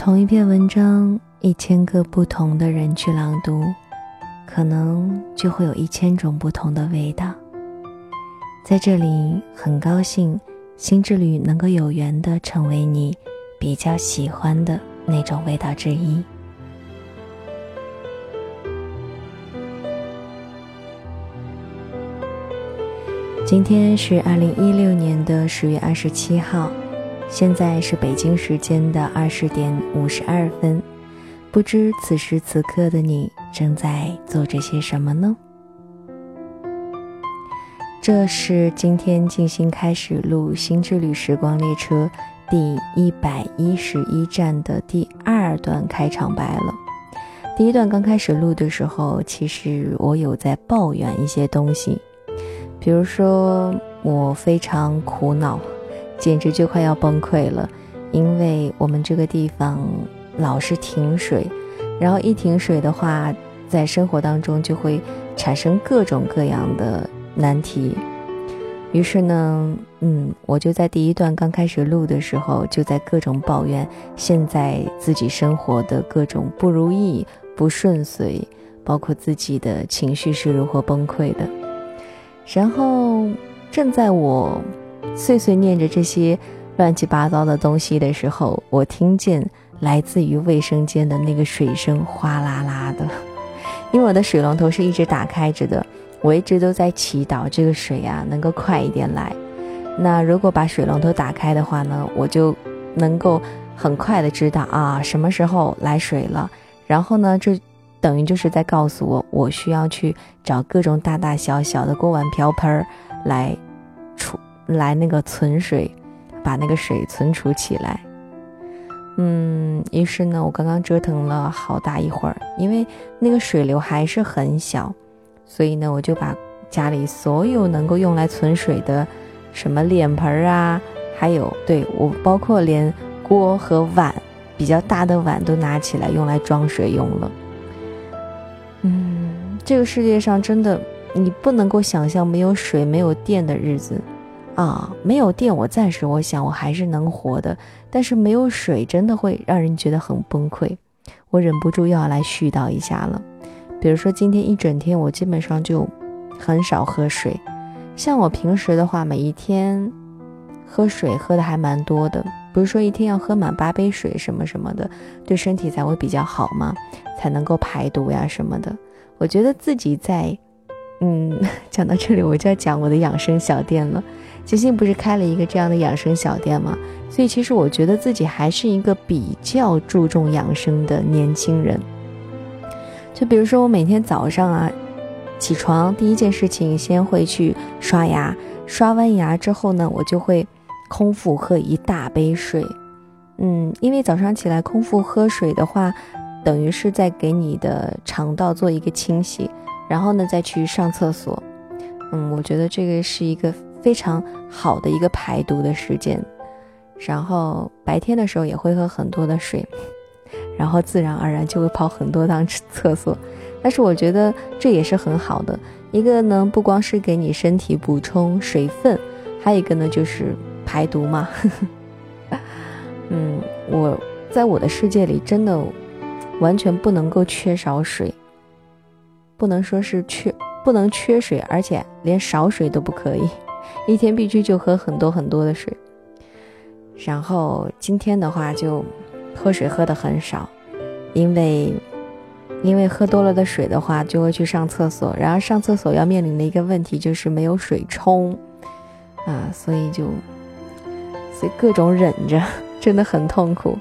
同一篇文章，一千个不同的人去朗读，可能就会有一千种不同的味道。在这里，很高兴心之旅能够有缘的成为你比较喜欢的那种味道之一。今天是二零一六年的十月二十七号，现在是北京时间的二十点五十二分。不知此时此刻的你正在做着些什么呢？这是今天静心开始录《新之旅时光列车》第一百一十一站的第二段开场白了。第一段刚开始录的时候，其实我有在抱怨一些东西。比如说，我非常苦恼，简直就快要崩溃了，因为我们这个地方老是停水，然后一停水的话，在生活当中就会产生各种各样的难题。于是呢，嗯，我就在第一段刚开始录的时候，就在各种抱怨现在自己生活的各种不如意、不顺遂，包括自己的情绪是如何崩溃的。然后，正在我碎碎念着这些乱七八糟的东西的时候，我听见来自于卫生间的那个水声哗啦啦的。因为我的水龙头是一直打开着的，我一直都在祈祷这个水啊能够快一点来。那如果把水龙头打开的话呢，我就能够很快的知道啊什么时候来水了。然后呢，这。等于就是在告诉我，我需要去找各种大大小小的锅碗瓢盆儿来储来那个存水，把那个水存储起来。嗯，于是呢，我刚刚折腾了好大一会儿，因为那个水流还是很小，所以呢，我就把家里所有能够用来存水的什么脸盆啊，还有对我包括连锅和碗比较大的碗都拿起来用来装水用了。嗯，这个世界上真的，你不能够想象没有水、没有电的日子，啊，没有电，我暂时我想我还是能活的，但是没有水，真的会让人觉得很崩溃。我忍不住又要来絮叨一下了，比如说今天一整天，我基本上就很少喝水，像我平时的话，每一天喝水喝的还蛮多的。不是说一天要喝满八杯水什么什么的，对身体才会比较好吗？才能够排毒呀什么的。我觉得自己在，嗯，讲到这里我就要讲我的养生小店了。金星不是开了一个这样的养生小店吗？所以其实我觉得自己还是一个比较注重养生的年轻人。就比如说我每天早上啊，起床第一件事情先会去刷牙，刷完牙之后呢，我就会。空腹喝一大杯水，嗯，因为早上起来空腹喝水的话，等于是在给你的肠道做一个清洗，然后呢再去上厕所，嗯，我觉得这个是一个非常好的一个排毒的时间。然后白天的时候也会喝很多的水，然后自然而然就会跑很多趟厕所，但是我觉得这也是很好的一个呢，不光是给你身体补充水分，还有一个呢就是。排毒嘛，嗯，我在我的世界里真的完全不能够缺少水，不能说是缺，不能缺水，而且连少水都不可以，一天必须就喝很多很多的水。然后今天的话就喝水喝的很少，因为因为喝多了的水的话就会去上厕所，然后上厕所要面临的一个问题就是没有水冲啊，所以就。所以各种忍着，真的很痛苦。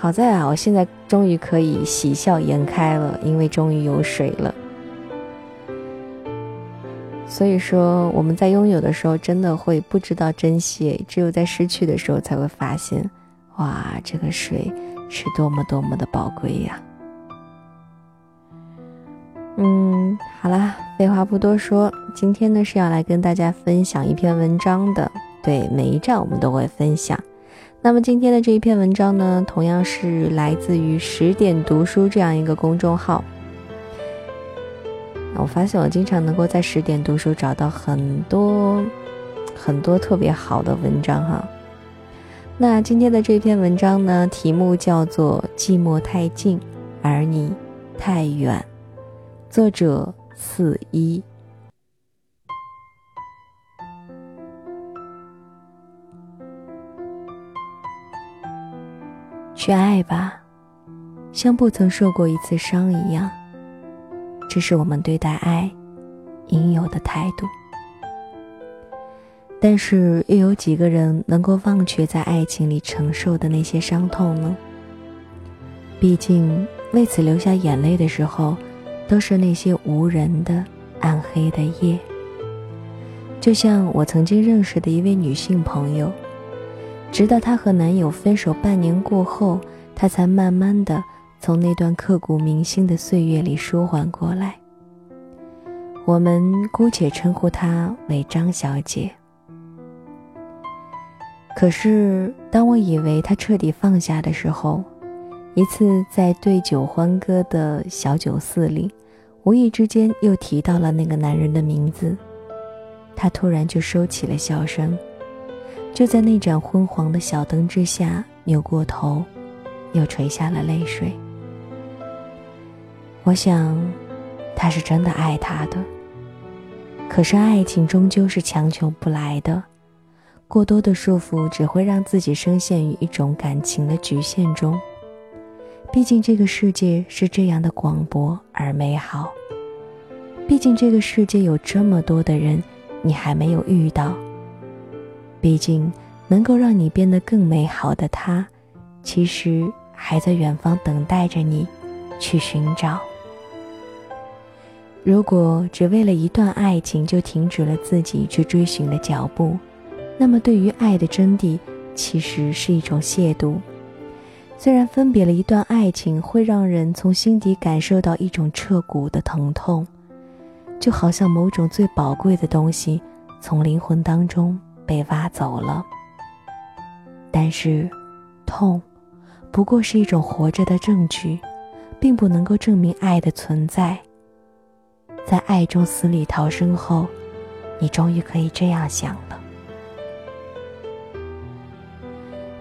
好在啊，我现在终于可以喜笑颜开了，因为终于有水了。所以说，我们在拥有的时候真的会不知道珍惜，只有在失去的时候才会发现，哇，这个水是多么多么的宝贵呀。嗯，好啦，废话不多说，今天呢是要来跟大家分享一篇文章的。对每一站我们都会分享。那么今天的这一篇文章呢，同样是来自于十点读书这样一个公众号。我发现我经常能够在十点读书找到很多很多特别好的文章哈。那今天的这篇文章呢，题目叫做《寂寞太近，而你太远》，作者四一。去爱吧，像不曾受过一次伤一样。这是我们对待爱应有的态度。但是，又有几个人能够忘却在爱情里承受的那些伤痛呢？毕竟，为此流下眼泪的时候，都是那些无人的暗黑的夜。就像我曾经认识的一位女性朋友。直到她和男友分手半年过后，她才慢慢的从那段刻骨铭心的岁月里舒缓过来。我们姑且称呼她为张小姐。可是，当我以为她彻底放下的时候，一次在对酒欢歌的小酒肆里，无意之间又提到了那个男人的名字，她突然就收起了笑声。就在那盏昏黄的小灯之下，扭过头，又垂下了泪水。我想，他是真的爱她的。可是爱情终究是强求不来的，过多的束缚只会让自己深陷于一种感情的局限中。毕竟这个世界是这样的广博而美好，毕竟这个世界有这么多的人，你还没有遇到。毕竟，能够让你变得更美好的他，其实还在远方等待着你去寻找。如果只为了一段爱情就停止了自己去追寻的脚步，那么对于爱的真谛，其实是一种亵渎。虽然分别了一段爱情会让人从心底感受到一种彻骨的疼痛，就好像某种最宝贵的东西从灵魂当中。被挖走了，但是，痛，不过是一种活着的证据，并不能够证明爱的存在。在爱中死里逃生后，你终于可以这样想了。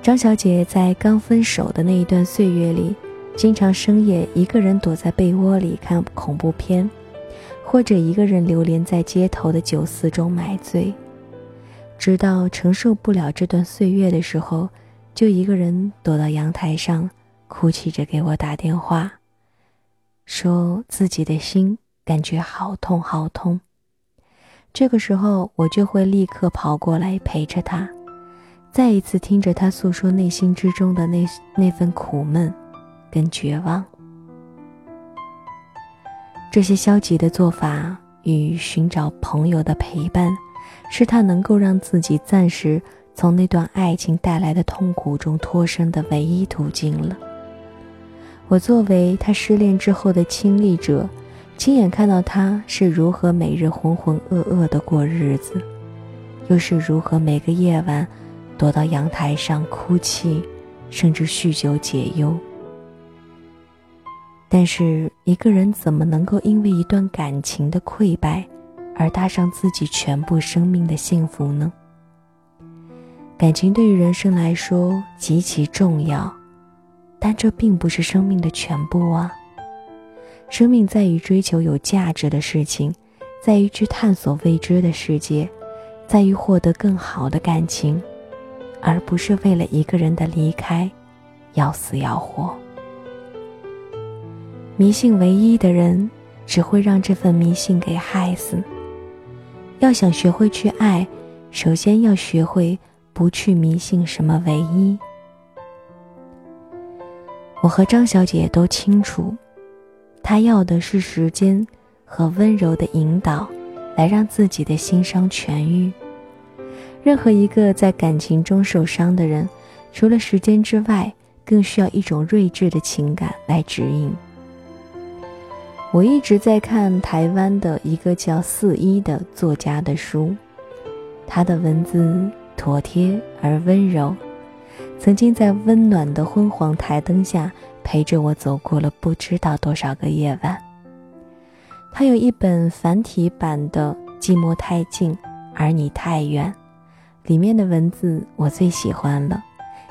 张小姐在刚分手的那一段岁月里，经常深夜一个人躲在被窝里看恐怖片，或者一个人流连在街头的酒肆中买醉。直到承受不了这段岁月的时候，就一个人躲到阳台上，哭泣着给我打电话，说自己的心感觉好痛好痛。这个时候，我就会立刻跑过来陪着他，再一次听着他诉说内心之中的那那份苦闷，跟绝望。这些消极的做法与寻找朋友的陪伴。是他能够让自己暂时从那段爱情带来的痛苦中脱身的唯一途径了。我作为他失恋之后的亲历者，亲眼看到他是如何每日浑浑噩噩的过日子，又是如何每个夜晚躲到阳台上哭泣，甚至酗酒解忧。但是一个人怎么能够因为一段感情的溃败？而搭上自己全部生命的幸福呢？感情对于人生来说极其重要，但这并不是生命的全部啊。生命在于追求有价值的事情，在于去探索未知的世界，在于获得更好的感情，而不是为了一个人的离开，要死要活。迷信唯一的人，只会让这份迷信给害死。要想学会去爱，首先要学会不去迷信什么唯一。我和张小姐都清楚，她要的是时间和温柔的引导，来让自己的心伤痊愈。任何一个在感情中受伤的人，除了时间之外，更需要一种睿智的情感来指引。我一直在看台湾的一个叫四一的作家的书，他的文字妥帖而温柔，曾经在温暖的昏黄台灯下陪着我走过了不知道多少个夜晚。他有一本繁体版的《寂寞太近，而你太远》，里面的文字我最喜欢了，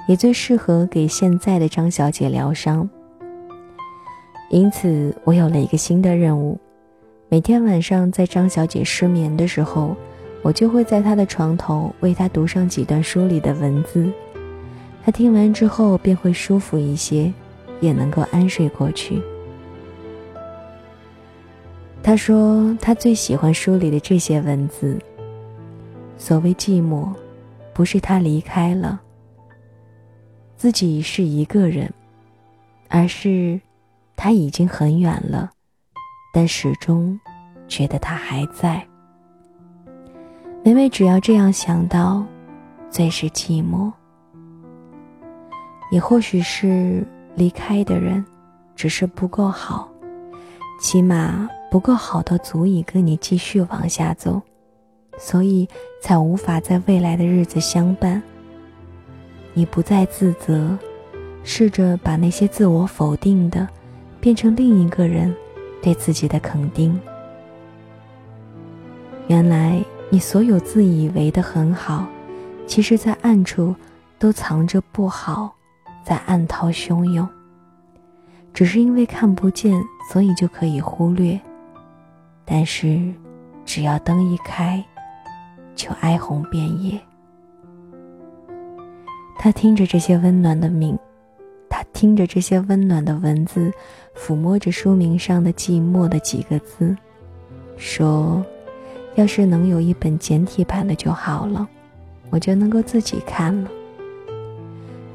也最适合给现在的张小姐疗伤。因此，我有了一个新的任务：每天晚上在张小姐失眠的时候，我就会在她的床头为她读上几段书里的文字。她听完之后便会舒服一些，也能够安睡过去。她说，她最喜欢书里的这些文字。所谓寂寞，不是他离开了，自己是一个人，而是他已经很远了，但始终觉得他还在。每每只要这样想到，最是寂寞。也或许是离开的人，只是不够好，起码不够好到足以跟你继续往下走。所以才无法在未来的日子相伴。你不再自责，试着把那些自我否定的，变成另一个人对自己的肯定。原来你所有自以为的很好，其实在暗处都藏着不好，在暗涛汹涌。只是因为看不见，所以就可以忽略。但是，只要灯一开。就哀鸿遍野。他听着这些温暖的名，听着这些温暖的文字，抚摸着书名上的寂寞的几个字，说：“要是能有一本简体版的就好了，我就能够自己看了。”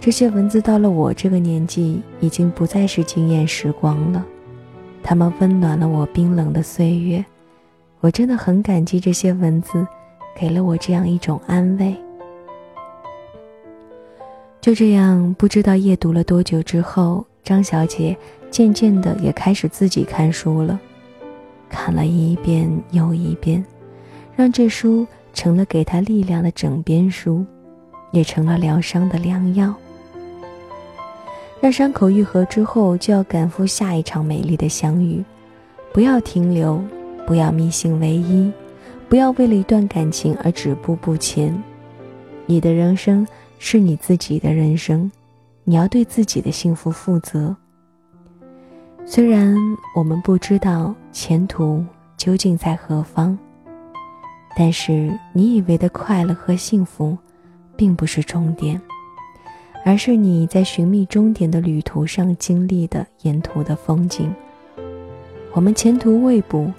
这些文字到了我这个年纪，已经不再是惊艳时光了，它们温暖了我冰冷的岁月。我真的很感激这些文字。给了我这样一种安慰。就这样，不知道夜读了多久之后，张小姐渐渐的也开始自己看书了，看了一遍又一遍，让这书成了给她力量的枕边书，也成了疗伤的良药。让伤口愈合之后，就要赶赴下一场美丽的相遇，不要停留，不要迷信唯一。不要为了一段感情而止步不前。你的人生是你自己的人生，你要对自己的幸福负责。虽然我们不知道前途究竟在何方，但是你以为的快乐和幸福，并不是终点，而是你在寻觅终点的旅途上经历的沿途的风景。我们前途未卜。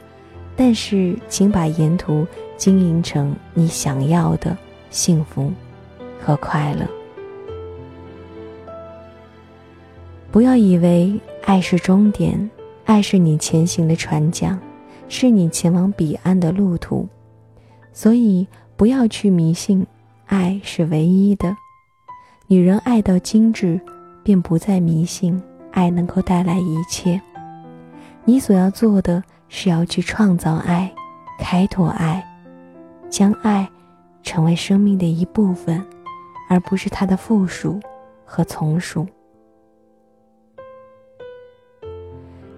但是，请把沿途经营成你想要的幸福和快乐。不要以为爱是终点，爱是你前行的船桨，是你前往彼岸的路途。所以，不要去迷信，爱是唯一的。女人爱到精致，便不再迷信爱能够带来一切。你所要做的。是要去创造爱，开拓爱，将爱成为生命的一部分，而不是它的附属和从属。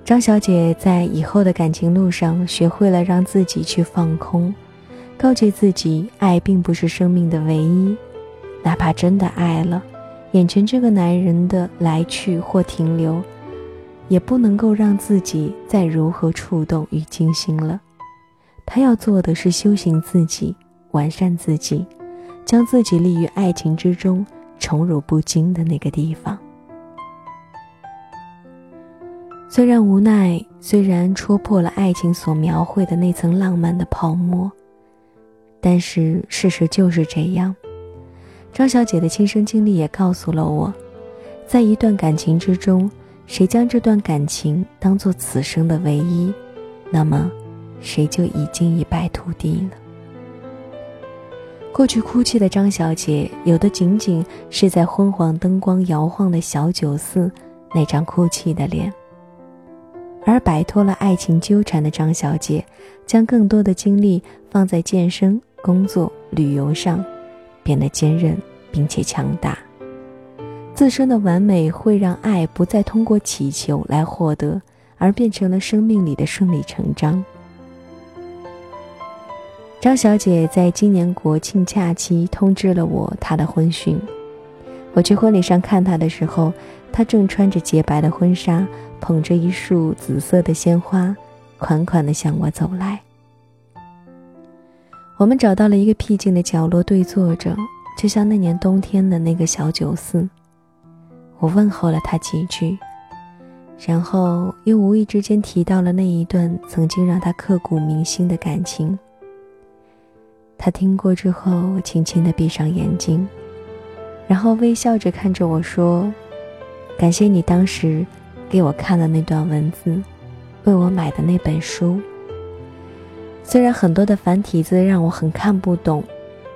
张小姐在以后的感情路上学会了让自己去放空，告诫自己，爱并不是生命的唯一，哪怕真的爱了，眼前这个男人的来去或停留。也不能够让自己再如何触动与惊心了。他要做的是修行自己，完善自己，将自己立于爱情之中，宠辱不惊的那个地方。虽然无奈，虽然戳破了爱情所描绘的那层浪漫的泡沫，但是事实就是这样。张小姐的亲身经历也告诉了我，在一段感情之中。谁将这段感情当做此生的唯一，那么，谁就已经一败涂地了。过去哭泣的张小姐，有的仅仅是在昏黄灯光摇晃的小酒肆那张哭泣的脸；而摆脱了爱情纠缠的张小姐，将更多的精力放在健身、工作、旅游上，变得坚韧并且强大。自身的完美会让爱不再通过祈求来获得，而变成了生命里的顺理成章。张小姐在今年国庆假期通知了我她的婚讯，我去婚礼上看她的时候，她正穿着洁白的婚纱，捧着一束紫色的鲜花，款款地向我走来。我们找到了一个僻静的角落对坐着，就像那年冬天的那个小酒肆。我问候了他几句，然后又无意之间提到了那一段曾经让他刻骨铭心的感情。他听过之后，轻轻地闭上眼睛。然后微笑着看着我说：“感谢你当时给我看的那段文字，为我买的那本书。虽然很多的繁体字让我很看不懂，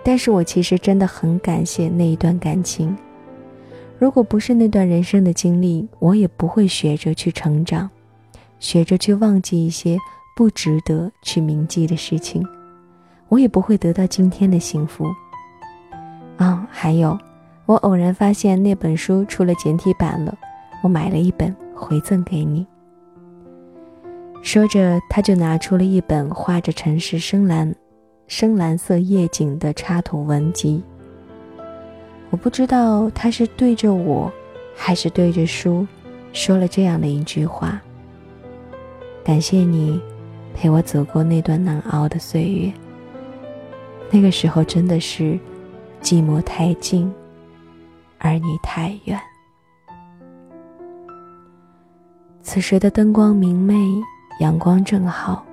但是我其实真的很感谢那一段感情。如果不是那段人生的经历，我也不会学着去成长，学着去忘记一些不值得去铭记的事情，我也不会得到今天的幸福。啊，还有。”我偶然发现那本书出了简体版了，我买了一本回赠给你。说着，他就拿出了一本画着城市深蓝、深蓝色夜景的插图文集。我不知道他是对着我，还是对着书，说了这样的一句话：“感谢你，陪我走过那段难熬的岁月。那个时候真的是寂寞太近。”而你太远。此时的灯光明媚，阳光正好，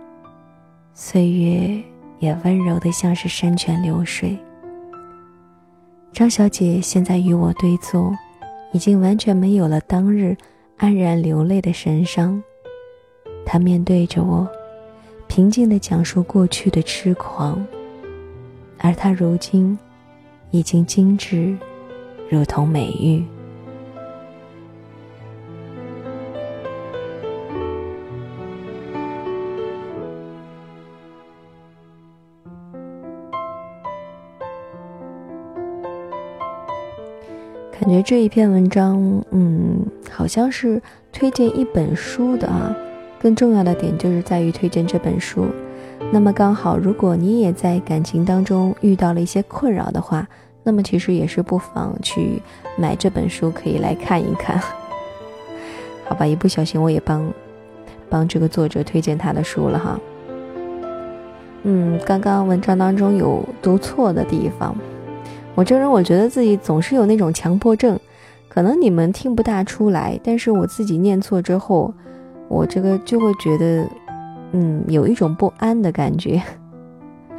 岁月也温柔的像是山泉流水。张小姐现在与我对坐，已经完全没有了当日安然流泪的神伤。她面对着我，平静的讲述过去的痴狂，而她如今已经精致。如同美玉，感觉这一篇文章，嗯，好像是推荐一本书的啊。更重要的点就是在于推荐这本书。那么刚好，如果你也在感情当中遇到了一些困扰的话，那么其实也是不妨去买这本书，可以来看一看。好吧，一不小心我也帮帮这个作者推荐他的书了哈。嗯，刚刚文章当中有读错的地方，我这人我觉得自己总是有那种强迫症，可能你们听不大出来，但是我自己念错之后，我这个就会觉得，嗯，有一种不安的感觉。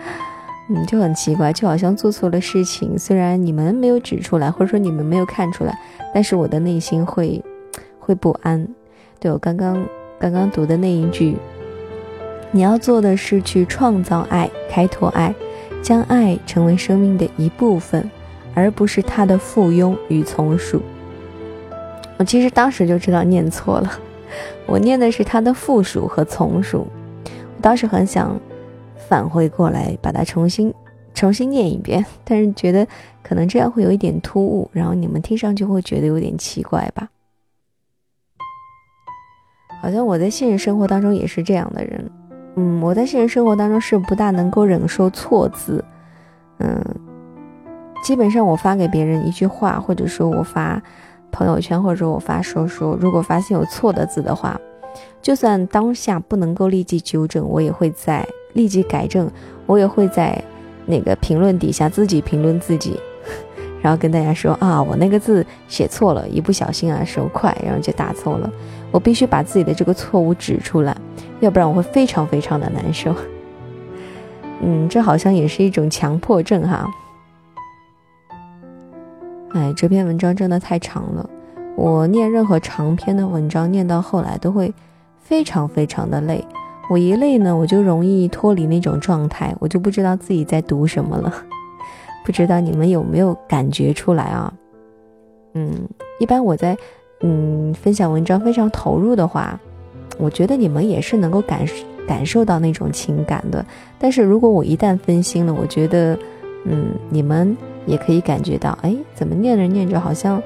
嗯，就很奇怪，就好像做错了事情。虽然你们没有指出来，或者说你们没有看出来，但是我的内心会，会不安。对我刚刚刚刚读的那一句，你要做的是去创造爱，开拓爱，将爱成为生命的一部分，而不是它的附庸与从属。我其实当时就知道念错了，我念的是它的附属和从属。我当时很想。返回过来，把它重新重新念一遍，但是觉得可能这样会有一点突兀，然后你们听上去会觉得有点奇怪吧？好像我在现实生活当中也是这样的人，嗯，我在现实生活当中是不大能够忍受错字，嗯，基本上我发给别人一句话，或者说我发朋友圈，或者我发说说，如果发现有错的字的话，就算当下不能够立即纠正，我也会在。立即改正，我也会在那个评论底下自己评论自己，然后跟大家说啊，我那个字写错了，一不小心啊手快，然后就打错了。我必须把自己的这个错误指出来，要不然我会非常非常的难受。嗯，这好像也是一种强迫症哈。哎，这篇文章真的太长了，我念任何长篇的文章，念到后来都会非常非常的累。我一累呢，我就容易脱离那种状态，我就不知道自己在读什么了。不知道你们有没有感觉出来啊？嗯，一般我在嗯分享文章非常投入的话，我觉得你们也是能够感感受到那种情感的。但是如果我一旦分心了，我觉得嗯你们也可以感觉到，哎，怎么念着念着好像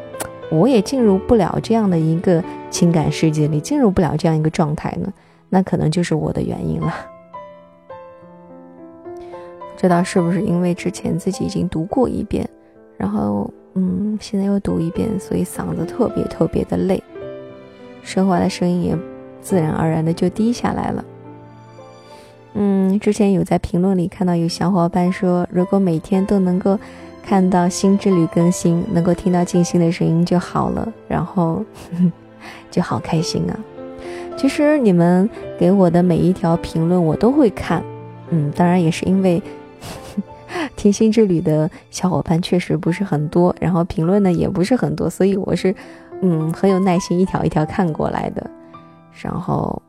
我也进入不了这样的一个情感世界里，进入不了这样一个状态呢？那可能就是我的原因了，不知道是不是因为之前自己已经读过一遍，然后嗯，现在又读一遍，所以嗓子特别特别的累，说话的声音也自然而然的就低下来了。嗯，之前有在评论里看到有小伙伴说，如果每天都能够看到新之旅更新，能够听到静心的声音就好了，然后 就好开心啊。其实你们给我的每一条评论我都会看，嗯，当然也是因为 听心之旅的小伙伴确实不是很多，然后评论呢也不是很多，所以我是嗯很有耐心一条一条看过来的，然后。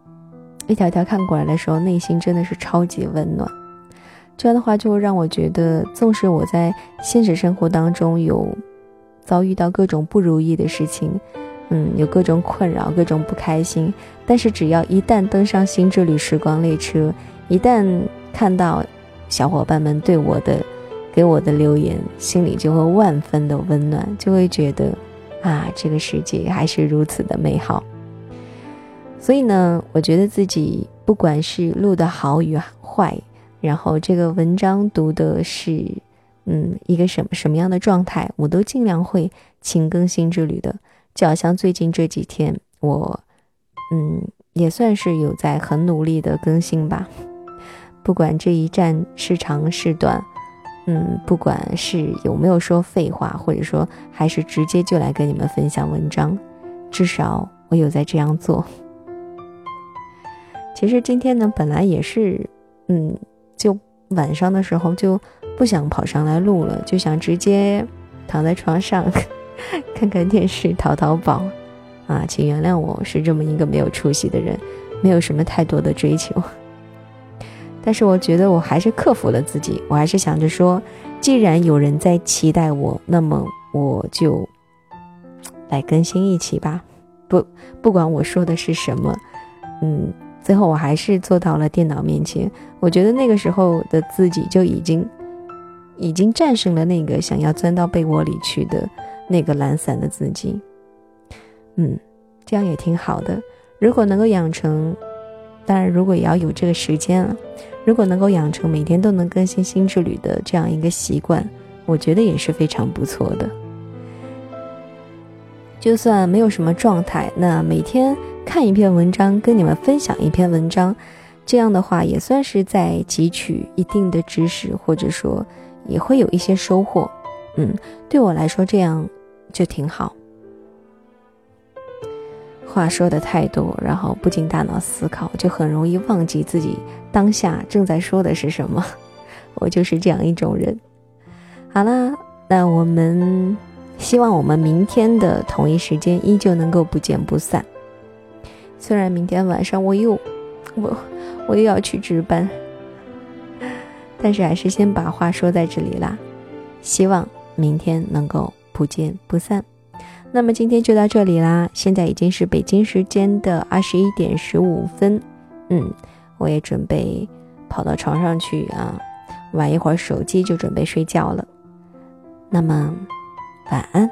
一条一条看过来的时候，内心真的是超级温暖。这样的话，就会让我觉得，纵使我在现实生活当中有遭遇到各种不如意的事情，嗯，有各种困扰、各种不开心，但是只要一旦登上新之旅时光列车，一旦看到小伙伴们对我的、给我的留言，心里就会万分的温暖，就会觉得啊，这个世界还是如此的美好。所以呢，我觉得自己不管是录的好与坏，然后这个文章读的是，嗯，一个什么什么样的状态，我都尽量会勤更新之旅的。就好像最近这几天，我，嗯，也算是有在很努力的更新吧。不管这一站是长是短，嗯，不管是有没有说废话，或者说还是直接就来跟你们分享文章，至少我有在这样做。其实今天呢，本来也是，嗯，就晚上的时候就不想跑上来录了，就想直接躺在床上 看看电视、淘淘宝，啊，请原谅我是这么一个没有出息的人，没有什么太多的追求。但是我觉得我还是克服了自己，我还是想着说，既然有人在期待我，那么我就来更新一期吧。不，不管我说的是什么，嗯。最后我还是坐到了电脑面前，我觉得那个时候的自己就已经，已经战胜了那个想要钻到被窝里去的那个懒散的自己。嗯，这样也挺好的。如果能够养成，当然如果也要有这个时间了。如果能够养成每天都能更新新之旅的这样一个习惯，我觉得也是非常不错的。就算没有什么状态，那每天。看一篇文章，跟你们分享一篇文章，这样的话也算是在汲取一定的知识，或者说也会有一些收获。嗯，对我来说这样就挺好。话说的太多，然后不经大脑思考，就很容易忘记自己当下正在说的是什么。我就是这样一种人。好啦，那我们希望我们明天的同一时间依旧能够不见不散。虽然明天晚上我又，我我又要去值班，但是还是先把话说在这里啦。希望明天能够不见不散。那么今天就到这里啦，现在已经是北京时间的二十一点十五分，嗯，我也准备跑到床上去啊，玩一会儿手机就准备睡觉了。那么晚安。